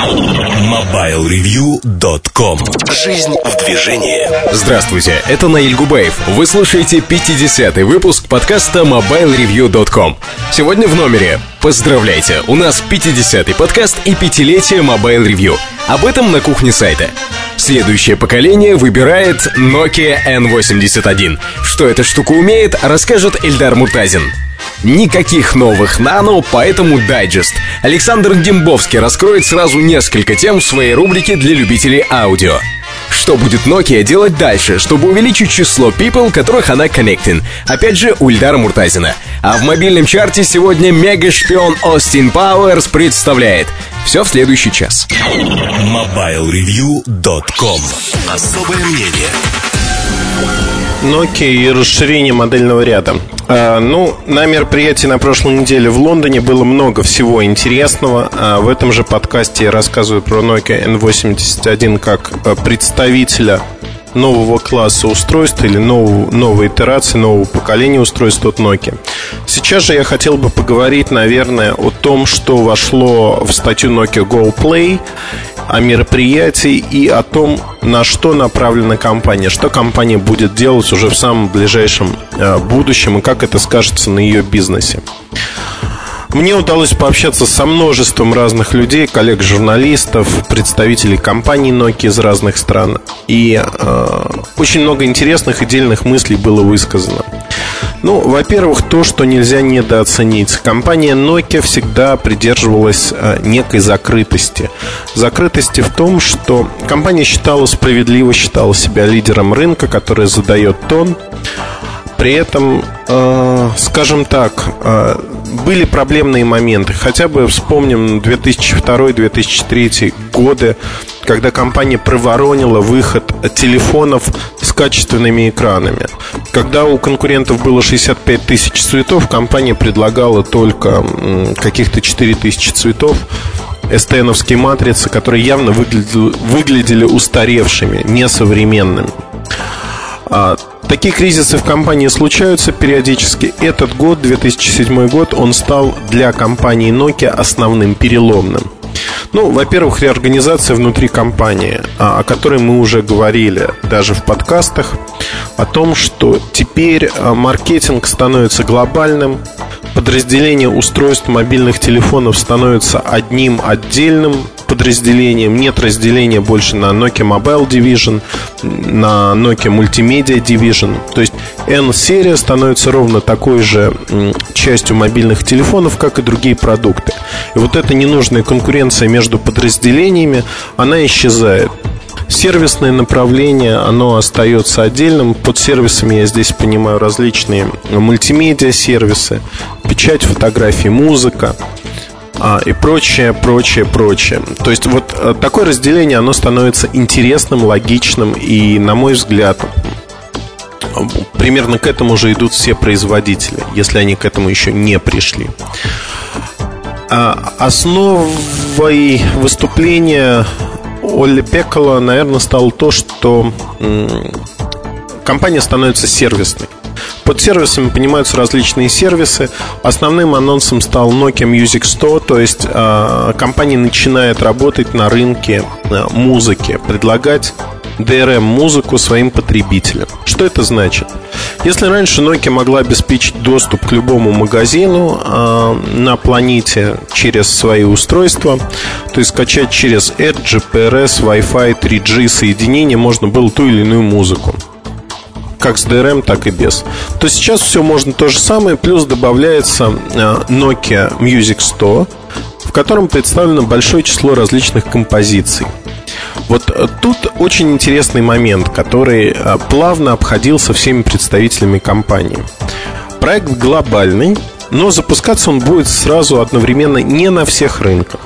MobileReview.com Жизнь в движении Здравствуйте, это Наиль Губаев. Вы слушаете 50-й выпуск подкаста MobileReview.com. Сегодня в номере. Поздравляйте, у нас 50-й подкаст и пятилетие Mobile Review. Об этом на кухне сайта. Следующее поколение выбирает Nokia N81. Что эта штука умеет, расскажет Эльдар Муртазин. Никаких новых нано, поэтому дайджест. Александр Дембовский раскроет сразу несколько тем в своей рубрике для любителей аудио. Что будет Nokia делать дальше, чтобы увеличить число people, которых она connecting? Опять же, у Ильдара Муртазина. А в мобильном чарте сегодня мега-шпион Остин Пауэрс представляет. Все в следующий час. MobileReview.com Особое мнение Nokia и расширение модельного ряда. А, ну, на мероприятии на прошлой неделе в Лондоне было много всего интересного. А в этом же подкасте я рассказываю про Nokia N81 как а, представителя нового класса устройств или нового, новой итерации, нового поколения устройств от Nokia. Сейчас же я хотел бы поговорить, наверное, о том, что вошло в статью Nokia Go Play о мероприятии и о том, на что направлена компания, что компания будет делать уже в самом ближайшем э, будущем и как это скажется на ее бизнесе. Мне удалось пообщаться со множеством разных людей, коллег-журналистов, представителей компаний Nokia из разных стран. И э, очень много интересных и дельных мыслей было высказано. Ну, во-первых, то, что нельзя недооценить. Компания Nokia всегда придерживалась э, некой закрытости. Закрытости в том, что компания считала справедливо, считала себя лидером рынка, который задает тон. При этом, э, скажем так, э, были проблемные моменты. Хотя бы вспомним 2002-2003 годы, когда компания проворонила выход телефонов с качественными экранами. Когда у конкурентов было 65 тысяч цветов, компания предлагала только каких-то 4 тысячи цветов СТНовские матрицы, которые явно выглядели, выглядели устаревшими, несовременными. Такие кризисы в компании случаются периодически. Этот год, 2007 год, он стал для компании Nokia основным переломным. Ну, во-первых, реорганизация внутри компании, а, о которой мы уже говорили даже в подкастах, о том, что теперь а, маркетинг становится глобальным, подразделение устройств мобильных телефонов становится одним отдельным подразделением. Нет разделения больше на Nokia Mobile Division, на Nokia Multimedia Division. То есть N-серия становится ровно такой же частью мобильных телефонов, как и другие продукты. И вот эта ненужная конкуренция между подразделениями, она исчезает. Сервисное направление, оно остается отдельным. Под сервисами я здесь понимаю различные мультимедиа сервисы, печать фотографий, музыка и прочее, прочее, прочее. То есть вот э, такое разделение, оно становится интересным, логичным и, на мой взгляд, примерно к этому же идут все производители, если они к этому еще не пришли. А основой выступления Олли Пекола, наверное, стало то, что компания становится сервисной. Под сервисами понимаются различные сервисы. Основным анонсом стал Nokia Music Store, то есть э, компания начинает работать на рынке э, музыки, предлагать DRM-музыку своим потребителям. Что это значит? Если раньше Nokia могла обеспечить доступ к любому магазину э, на планете через свои устройства, то есть скачать через Edge, GPRS, Wi-Fi, 3G соединение можно было ту или иную музыку как с DRM, так и без. То сейчас все можно то же самое, плюс добавляется э, Nokia Music Store, в котором представлено большое число различных композиций. Вот э, тут очень интересный момент, который э, плавно обходился всеми представителями компании. Проект глобальный, но запускаться он будет сразу одновременно не на всех рынках.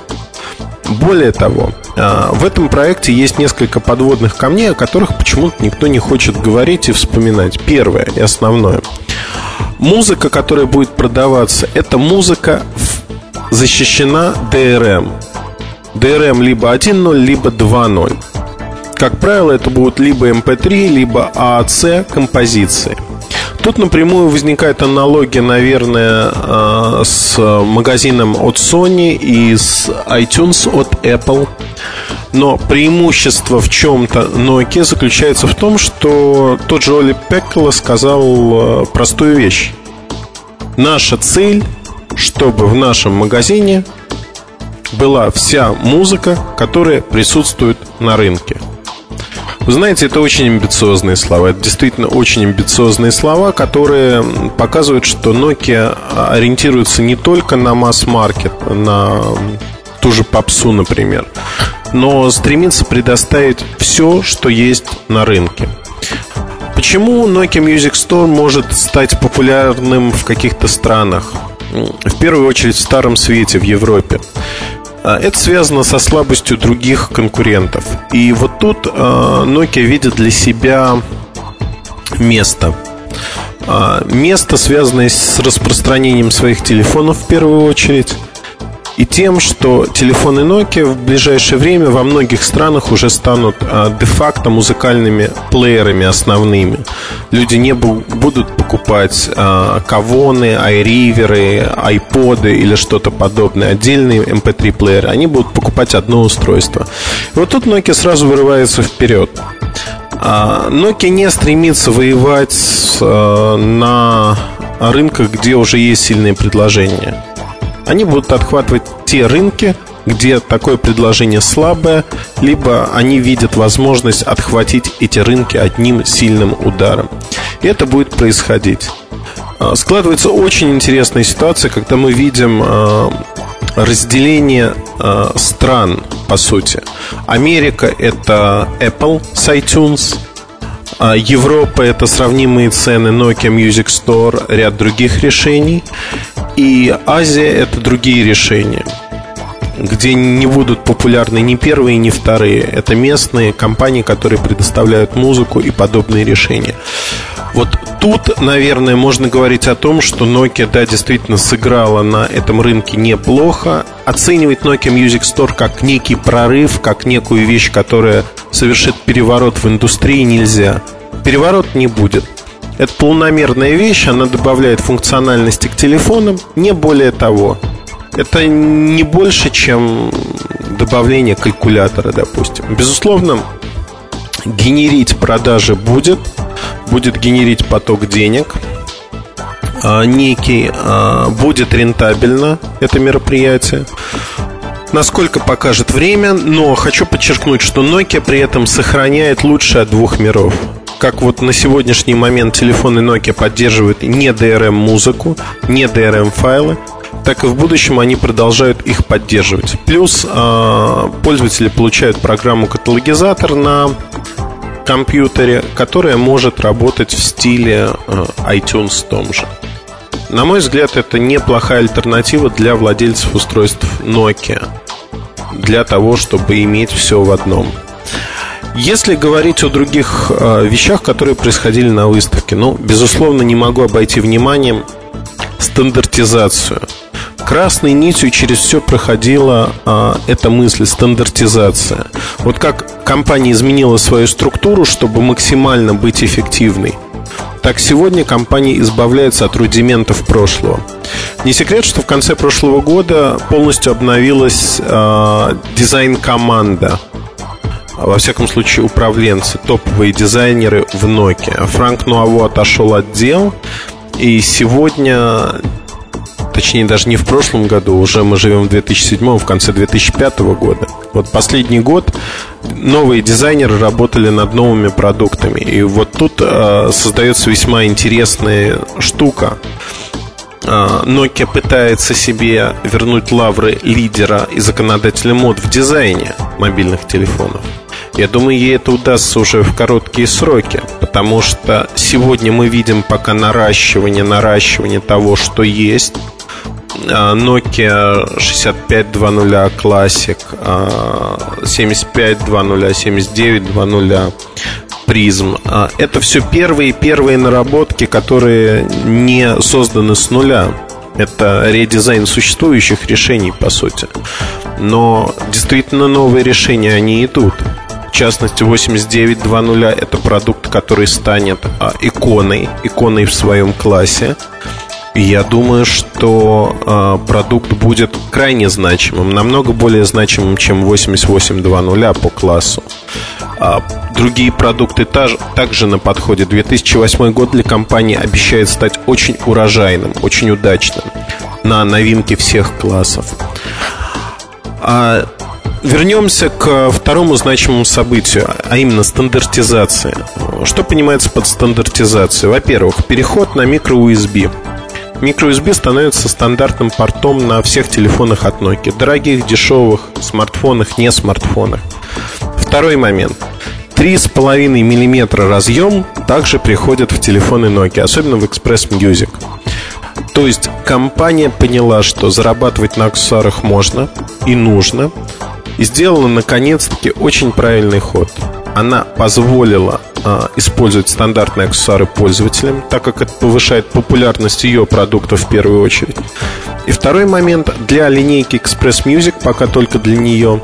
Более того, в этом проекте есть несколько подводных камней, о которых почему-то никто не хочет говорить и вспоминать. Первое и основное. Музыка, которая будет продаваться, это музыка защищена DRM. DRM либо 1.0, либо 2.0. Как правило, это будут либо MP3, либо AAC композиции. Тут напрямую возникает аналогия, наверное, э, с магазином от Sony и с iTunes от Apple. Но преимущество в чем-то Nokia заключается в том, что тот же Оли Пеккола сказал э, простую вещь. Наша цель, чтобы в нашем магазине была вся музыка, которая присутствует на рынке. Вы знаете, это очень амбициозные слова. Это действительно очень амбициозные слова, которые показывают, что Nokia ориентируется не только на масс-маркет, на ту же попсу, например, но стремится предоставить все, что есть на рынке. Почему Nokia Music Store может стать популярным в каких-то странах? В первую очередь в Старом Свете, в Европе. А, это связано со слабостью других конкурентов. И вот тут а, Nokia видит для себя место. А, место, связанное с распространением своих телефонов в первую очередь и тем, что телефоны Nokia в ближайшее время во многих странах уже станут а, де-факто музыкальными плеерами основными. Люди не будут покупать а, кавоны, айриверы, айподы или что-то подобное, отдельные MP3-плееры. Эм Они будут покупать одно устройство. И вот тут Nokia сразу вырывается вперед. А, Nokia не стремится воевать а, на рынках, где уже есть сильные предложения. Они будут отхватывать те рынки, где такое предложение слабое, либо они видят возможность отхватить эти рынки одним сильным ударом. И это будет происходить. А, складывается очень интересная ситуация, когда мы видим а, разделение а, стран, по сути. Америка – это Apple с iTunes, Европа – это сравнимые цены Nokia Music Store, ряд других решений. И Азия – это другие решения где не будут популярны ни первые, ни вторые. Это местные компании, которые предоставляют музыку и подобные решения. Вот тут, наверное, можно говорить о том, что Nokia, да, действительно сыграла на этом рынке неплохо. Оценивать Nokia Music Store как некий прорыв, как некую вещь, которая совершит переворот в индустрии, нельзя. Переворот не будет. Это полномерная вещь, она добавляет функциональности к телефонам, не более того. Это не больше, чем добавление калькулятора, допустим. Безусловно, генерить продажи будет, будет генерить поток денег, а, некий, а, будет рентабельно это мероприятие. Насколько покажет время, но хочу подчеркнуть, что Nokia при этом сохраняет лучшее от двух миров как вот на сегодняшний момент телефоны Nokia поддерживают не DRM-музыку, не DRM-файлы, так и в будущем они продолжают их поддерживать. Плюс э, пользователи получают программу каталогизатор на компьютере, которая может работать в стиле э, iTunes том же. На мой взгляд, это неплохая альтернатива для владельцев устройств Nokia для того, чтобы иметь все в одном. Если говорить о других э, вещах, которые происходили на выставке, ну, безусловно, не могу обойти вниманием стандартизацию. Красной нитью через все проходила а, эта мысль стандартизация. Вот как компания изменила свою структуру, чтобы максимально быть эффективной, так сегодня компания избавляется от рудиментов прошлого. Не секрет, что в конце прошлого года полностью обновилась а, дизайн-команда во всяком случае, управленцы, топовые дизайнеры в Nokia. Франк Нуаво отошел от дел, и сегодня, точнее даже не в прошлом году, уже мы живем в 2007, в конце 2005 года. Вот последний год новые дизайнеры работали над новыми продуктами. И вот тут э, создается весьма интересная штука. Э, Nokia пытается себе вернуть лавры лидера и законодателя мод в дизайне мобильных телефонов. Я думаю, ей это удастся уже в короткие сроки, потому что сегодня мы видим пока наращивание, наращивание того, что есть. А, Nokia 6520 Classic, 7520, 7920 Prism. Это все первые первые наработки, которые не созданы с нуля. Это редизайн существующих решений, по сути. Но действительно новые решения, они идут. Частности 8920 это продукт, который станет а, иконой, иконой в своем классе. Я думаю, что а, продукт будет крайне значимым, намного более значимым, чем 8820 по классу. А, другие продукты также на подходе. 2008 год для компании обещает стать очень урожайным, очень удачным на новинки всех классов. А вернемся к второму значимому событию, а именно стандартизация. Что понимается под стандартизацией? Во-первых, переход на микро-USB. Микро-USB становится стандартным портом на всех телефонах от Nokia. Дорогих, дешевых, смартфонах, не смартфонах. Второй момент. 3,5 мм разъем также приходит в телефоны Nokia, особенно в Express Music. То есть компания поняла, что зарабатывать на аксессуарах можно и нужно, и сделала наконец-таки очень правильный ход. Она позволила э, использовать стандартные аксессуары пользователям, так как это повышает популярность ее продуктов в первую очередь. И второй момент для линейки Express Music, пока только для нее,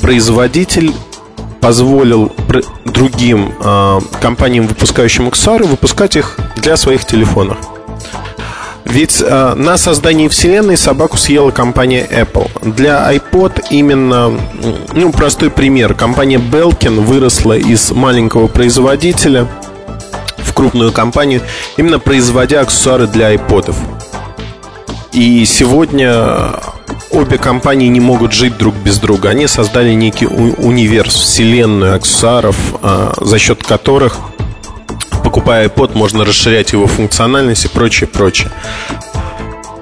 производитель позволил другим э, компаниям, выпускающим аксессуары, выпускать их для своих телефонов. Ведь э, на создании Вселенной собаку съела компания Apple. Для iPod именно, ну, простой пример. Компания Belkin выросла из маленького производителя в крупную компанию, именно производя аксессуары для iPod. И сегодня обе компании не могут жить друг без друга. Они создали некий универс, вселенную аксессуаров, э, за счет которых покупая iPod, можно расширять его функциональность и прочее, прочее.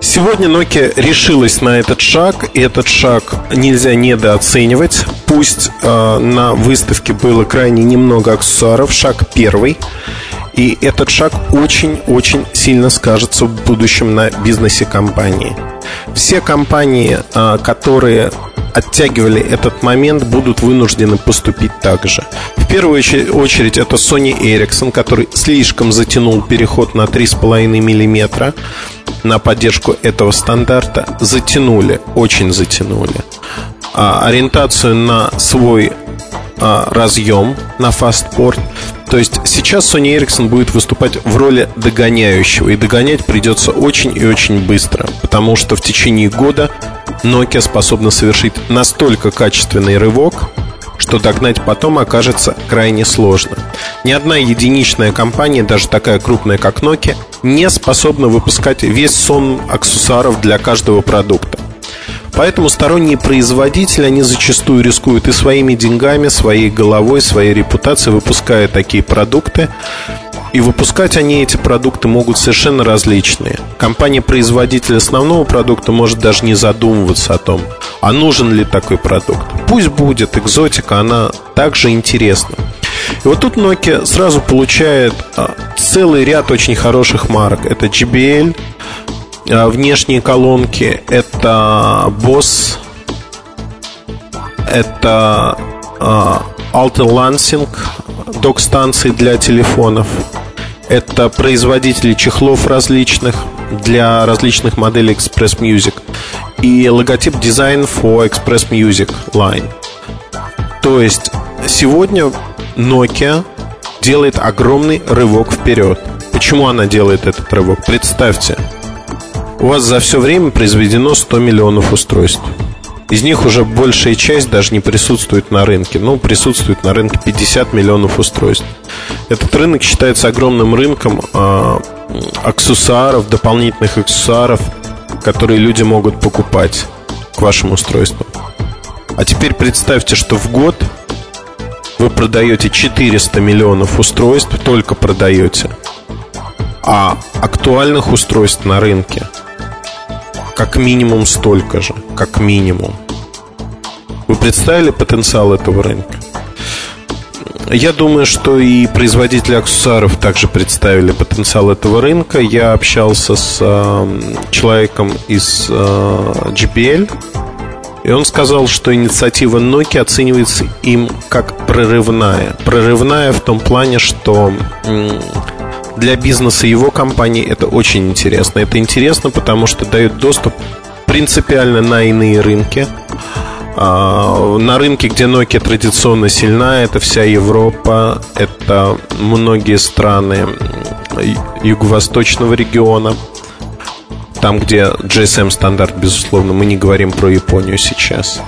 Сегодня Nokia решилась на этот шаг, и этот шаг нельзя недооценивать. Пусть э, на выставке было крайне немного аксессуаров, шаг первый. И этот шаг очень-очень сильно скажется в будущем на бизнесе компании. Все компании, э, которые оттягивали этот момент, будут вынуждены поступить так же. В первую очередь это Sony Ericsson, который слишком затянул переход на 3,5 мм на поддержку этого стандарта. Затянули, очень затянули. А, ориентацию на свой а, разъем, на фастпорт. То есть сейчас Sony Ericsson будет выступать в роли догоняющего. И догонять придется очень и очень быстро. Потому что в течение года Nokia способна совершить настолько качественный рывок, что догнать потом окажется крайне сложно. Ни одна единичная компания, даже такая крупная, как Nokia, не способна выпускать весь сон аксессуаров для каждого продукта. Поэтому сторонние производители, они зачастую рискуют и своими деньгами, своей головой, своей репутацией, выпуская такие продукты, и выпускать они эти продукты могут совершенно различные. Компания-производитель основного продукта может даже не задумываться о том, а нужен ли такой продукт. Пусть будет, экзотика, она также интересна. И вот тут Nokia сразу получает а, целый ряд очень хороших марок. Это JBL, внешние колонки, это Boss, это а, Alta Lansing, док-станции для телефонов, это производители чехлов различных для различных моделей Express Music и логотип Design for Express Music Line. То есть сегодня Nokia делает огромный рывок вперед. Почему она делает этот рывок? Представьте, у вас за все время произведено 100 миллионов устройств. Из них уже большая часть даже не присутствует на рынке. Ну, присутствует на рынке 50 миллионов устройств. Этот рынок считается огромным рынком э, аксессуаров, дополнительных аксессуаров, которые люди могут покупать к вашим устройствам. А теперь представьте, что в год вы продаете 400 миллионов устройств, только продаете, а актуальных устройств на рынке – как минимум столько же, как минимум. Вы представили потенциал этого рынка? Я думаю, что и производители аксессуаров также представили потенциал этого рынка. Я общался с э, человеком из э, GPL, и он сказал, что инициатива Nokia оценивается им как прорывная. Прорывная в том плане, что для бизнеса его компании это очень интересно. Это интересно, потому что дает доступ принципиально на иные рынки. А, на рынке, где Nokia традиционно сильна, это вся Европа, это многие страны юго-восточного региона, там, где GSM стандарт, безусловно, мы не говорим про Японию сейчас.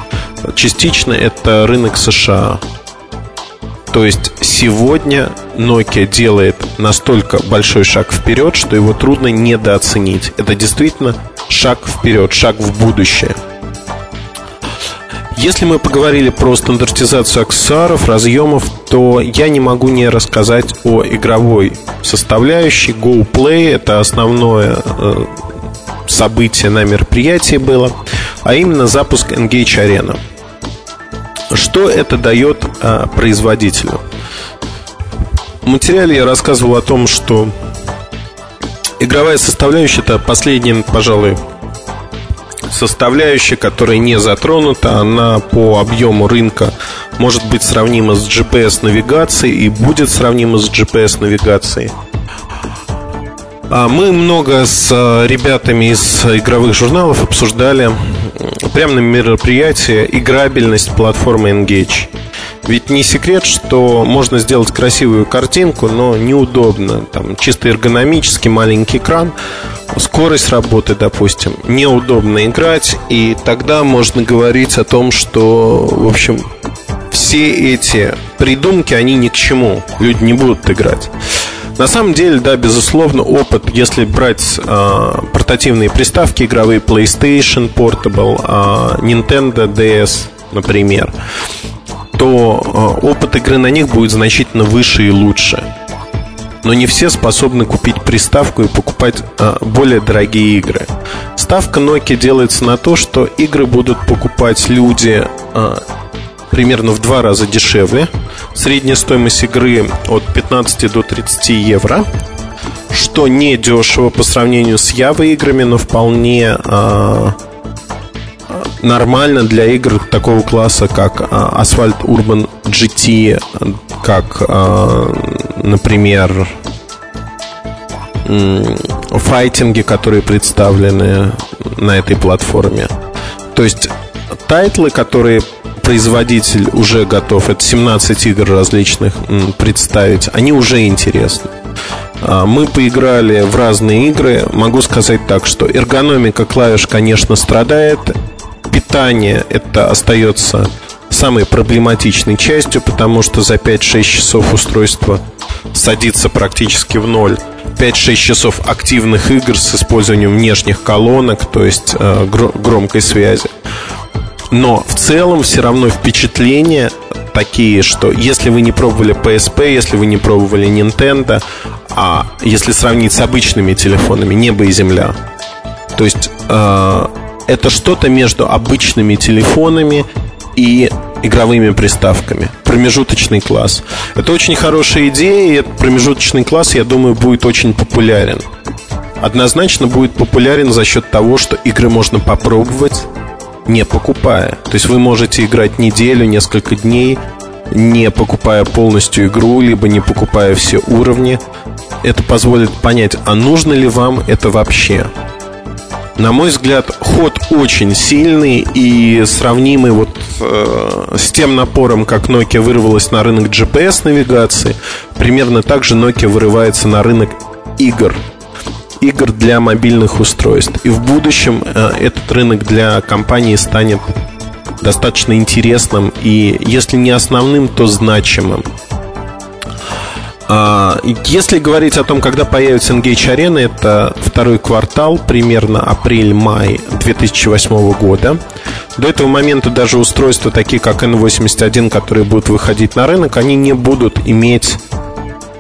Частично это рынок США. То есть сегодня Nokia делает настолько большой шаг вперед, что его трудно недооценить. Это действительно шаг вперед, шаг в будущее. Если мы поговорили про стандартизацию аксессуаров, разъемов, то я не могу не рассказать о игровой составляющей. GoPlay – это основное э, событие на мероприятии было, а именно запуск Engage Arena. Что это дает э, производителю? В материале я рассказывал о том, что игровая составляющая это последний, пожалуй, составляющая, которая не затронута, она по объему рынка может быть сравнима с GPS-навигацией и будет сравнима с GPS-навигацией. А мы много с э, ребятами из игровых журналов обсуждали прямо на мероприятии играбельность платформы Engage. Ведь не секрет, что можно сделать красивую картинку, но неудобно. Там чисто эргономический маленький экран, скорость работы, допустим, неудобно играть, и тогда можно говорить о том, что, в общем, все эти придумки, они ни к чему. Люди не будут играть. На самом деле, да, безусловно, опыт, если брать э, портативные приставки игровые PlayStation Portable, э, Nintendo DS, например, то э, опыт игры на них будет значительно выше и лучше. Но не все способны купить приставку и покупать э, более дорогие игры. Ставка Nokia делается на то, что игры будут покупать люди э, примерно в два раза дешевле. Средняя стоимость игры от 15 до 30 евро что не дешево по сравнению с Java играми, но вполне э, нормально для игр такого класса, как Asphalt Urban GT, как, например, файтинги, которые представлены на этой платформе. То есть тайтлы, которые производитель уже готов, это 17 игр различных представить, они уже интересны. Мы поиграли в разные игры. Могу сказать так, что эргономика клавиш, конечно, страдает питание это остается самой проблематичной частью, потому что за 5-6 часов устройство садится практически в ноль. 5-6 часов активных игр с использованием внешних колонок, то есть э, громкой связи. Но в целом все равно впечатления такие, что если вы не пробовали PSP, если вы не пробовали Nintendo, а если сравнить с обычными телефонами, небо и земля. То есть э, это что-то между обычными телефонами и игровыми приставками. Промежуточный класс. Это очень хорошая идея, и этот промежуточный класс, я думаю, будет очень популярен. Однозначно будет популярен за счет того, что игры можно попробовать, не покупая. То есть вы можете играть неделю, несколько дней, не покупая полностью игру, либо не покупая все уровни. Это позволит понять, а нужно ли вам это вообще. На мой взгляд, ход очень сильный и сравнимый вот э, с тем напором, как Nokia вырвалась на рынок GPS-навигации, примерно так же Nokia вырывается на рынок игр игр для мобильных устройств. И в будущем э, этот рынок для компании станет достаточно интересным и, если не основным, то значимым. А, если говорить о том, когда появится Engage Arena, это второй квартал, примерно апрель-май 2008 года. До этого момента даже устройства, такие как N81, которые будут выходить на рынок, они не будут иметь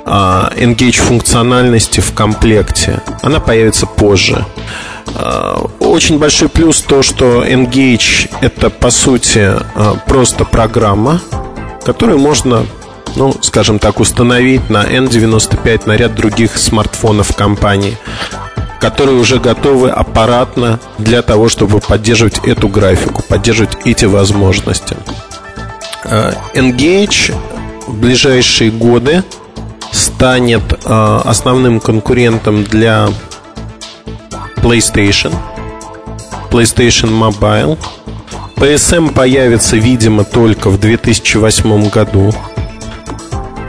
Engage функциональности в комплекте. Она появится позже. А, очень большой плюс то, что Engage это по сути просто программа, которую можно ну, скажем так, установить на N95 на ряд других смартфонов компании, которые уже готовы аппаратно для того, чтобы поддерживать эту графику, поддерживать эти возможности. Engage в ближайшие годы станет э, основным конкурентом для PlayStation, PlayStation Mobile, PSM появится, видимо, только в 2008 году.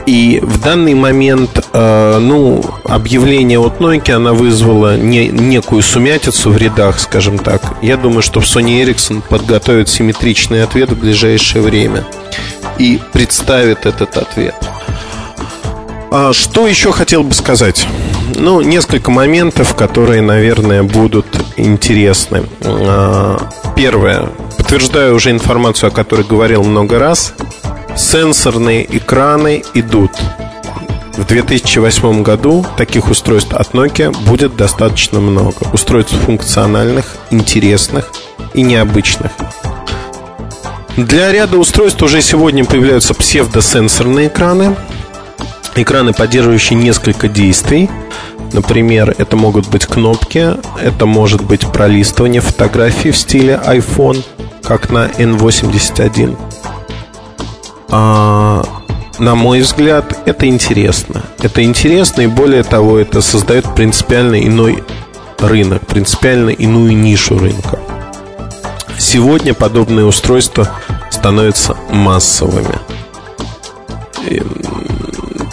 И в данный момент, э, ну, объявление от Nokia, она вызвала не, некую сумятицу в рядах, скажем так. Я думаю, что Sony Ericsson подготовит симметричный ответ в ближайшее время и представит этот ответ. А что еще хотел бы сказать? Ну, несколько моментов, которые, наверное, будут интересны. А, первое. Подтверждаю уже информацию, о которой говорил много раз сенсорные экраны идут. В 2008 году таких устройств от Nokia будет достаточно много. Устройств функциональных, интересных и необычных. Для ряда устройств уже сегодня появляются псевдосенсорные экраны. Экраны, поддерживающие несколько действий. Например, это могут быть кнопки, это может быть пролистывание фотографий в стиле iPhone, как на N81 а, на мой взгляд, это интересно. Это интересно, и более того, это создает принципиально иной рынок, принципиально иную нишу рынка. Сегодня подобные устройства становятся массовыми.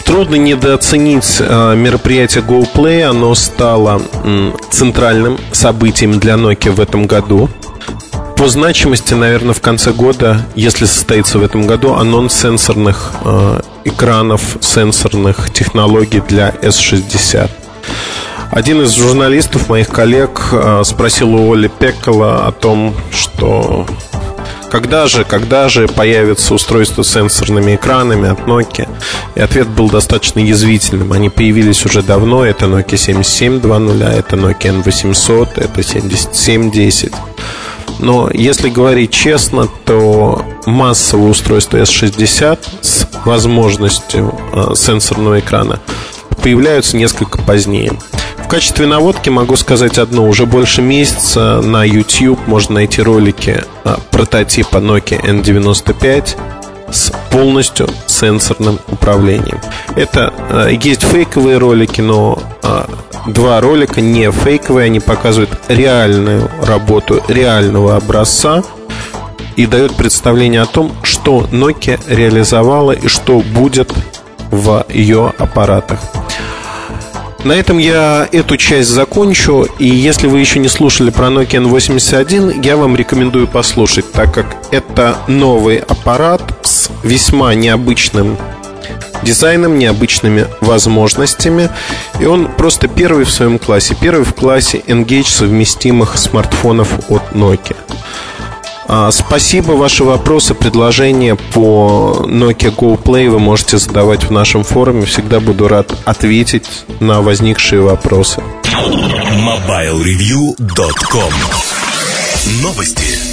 Трудно недооценить а, мероприятие GoPlay. Оно стало центральным событием для Nokia в этом году. По значимости, наверное, в конце года, если состоится в этом году, анонс сенсорных э, экранов, сенсорных технологий для S60. Один из журналистов, моих коллег, э, спросил у Оли Пеккола о том, что когда же, когда же появится устройство с сенсорными экранами от Nokia? И ответ был достаточно язвительным. Они появились уже давно. Это Nokia 7720, это Nokia N800, это 7710. Но если говорить честно, то массовое устройство S60 с возможностью э, сенсорного экрана появляются несколько позднее. В качестве наводки могу сказать одно. Уже больше месяца на YouTube можно найти ролики э, прототипа Nokia N95 с полностью сенсорным управлением. Это э, есть фейковые ролики, но э, два ролика не фейковые, они показывают реальную работу реального образца и дают представление о том, что Nokia реализовала и что будет в ее аппаратах. На этом я эту часть закончу. И если вы еще не слушали про Nokia N81, я вам рекомендую послушать, так как это новый аппарат с весьма необычным дизайном, необычными возможностями. И он просто первый в своем классе. Первый в классе Engage совместимых смартфонов от Nokia. А, спасибо. Ваши вопросы, предложения по Nokia Go Play вы можете задавать в нашем форуме. Всегда буду рад ответить на возникшие вопросы. MobileReview.com Новости.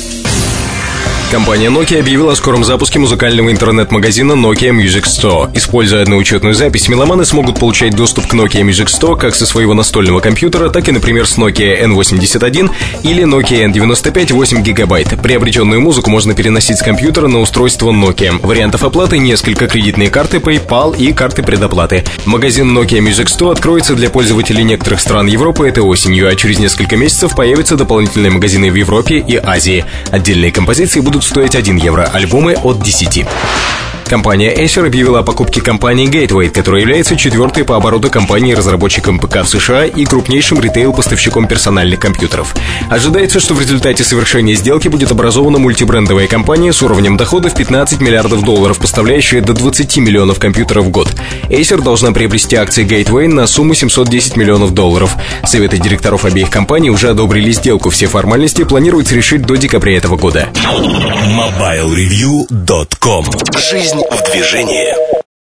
Компания Nokia объявила о скором запуске музыкального интернет-магазина Nokia Music Store. Используя одноучетную запись, меломаны смогут получать доступ к Nokia Music Store как со своего настольного компьютера, так и, например, с Nokia N81 или Nokia N95 8 гигабайт. Приобретенную музыку можно переносить с компьютера на устройство Nokia. Вариантов оплаты несколько кредитные карты PayPal и карты предоплаты. Магазин Nokia Music Store откроется для пользователей некоторых стран Европы этой осенью, а через несколько месяцев появятся дополнительные магазины в Европе и Азии. Отдельные композиции будут будут стоить 1 евро, альбомы от 10. Компания Acer объявила о покупке компании Gateway, которая является четвертой по обороту компанией-разработчиком ПК в США и крупнейшим ритейл-поставщиком персональных компьютеров. Ожидается, что в результате совершения сделки будет образована мультибрендовая компания с уровнем доходов 15 миллиардов долларов, поставляющая до 20 миллионов компьютеров в год. Acer должна приобрести акции Gateway на сумму 710 миллионов долларов. Советы директоров обеих компаний уже одобрили сделку. Все формальности планируется решить до декабря этого года. MobileReview.com Жизнь в движении.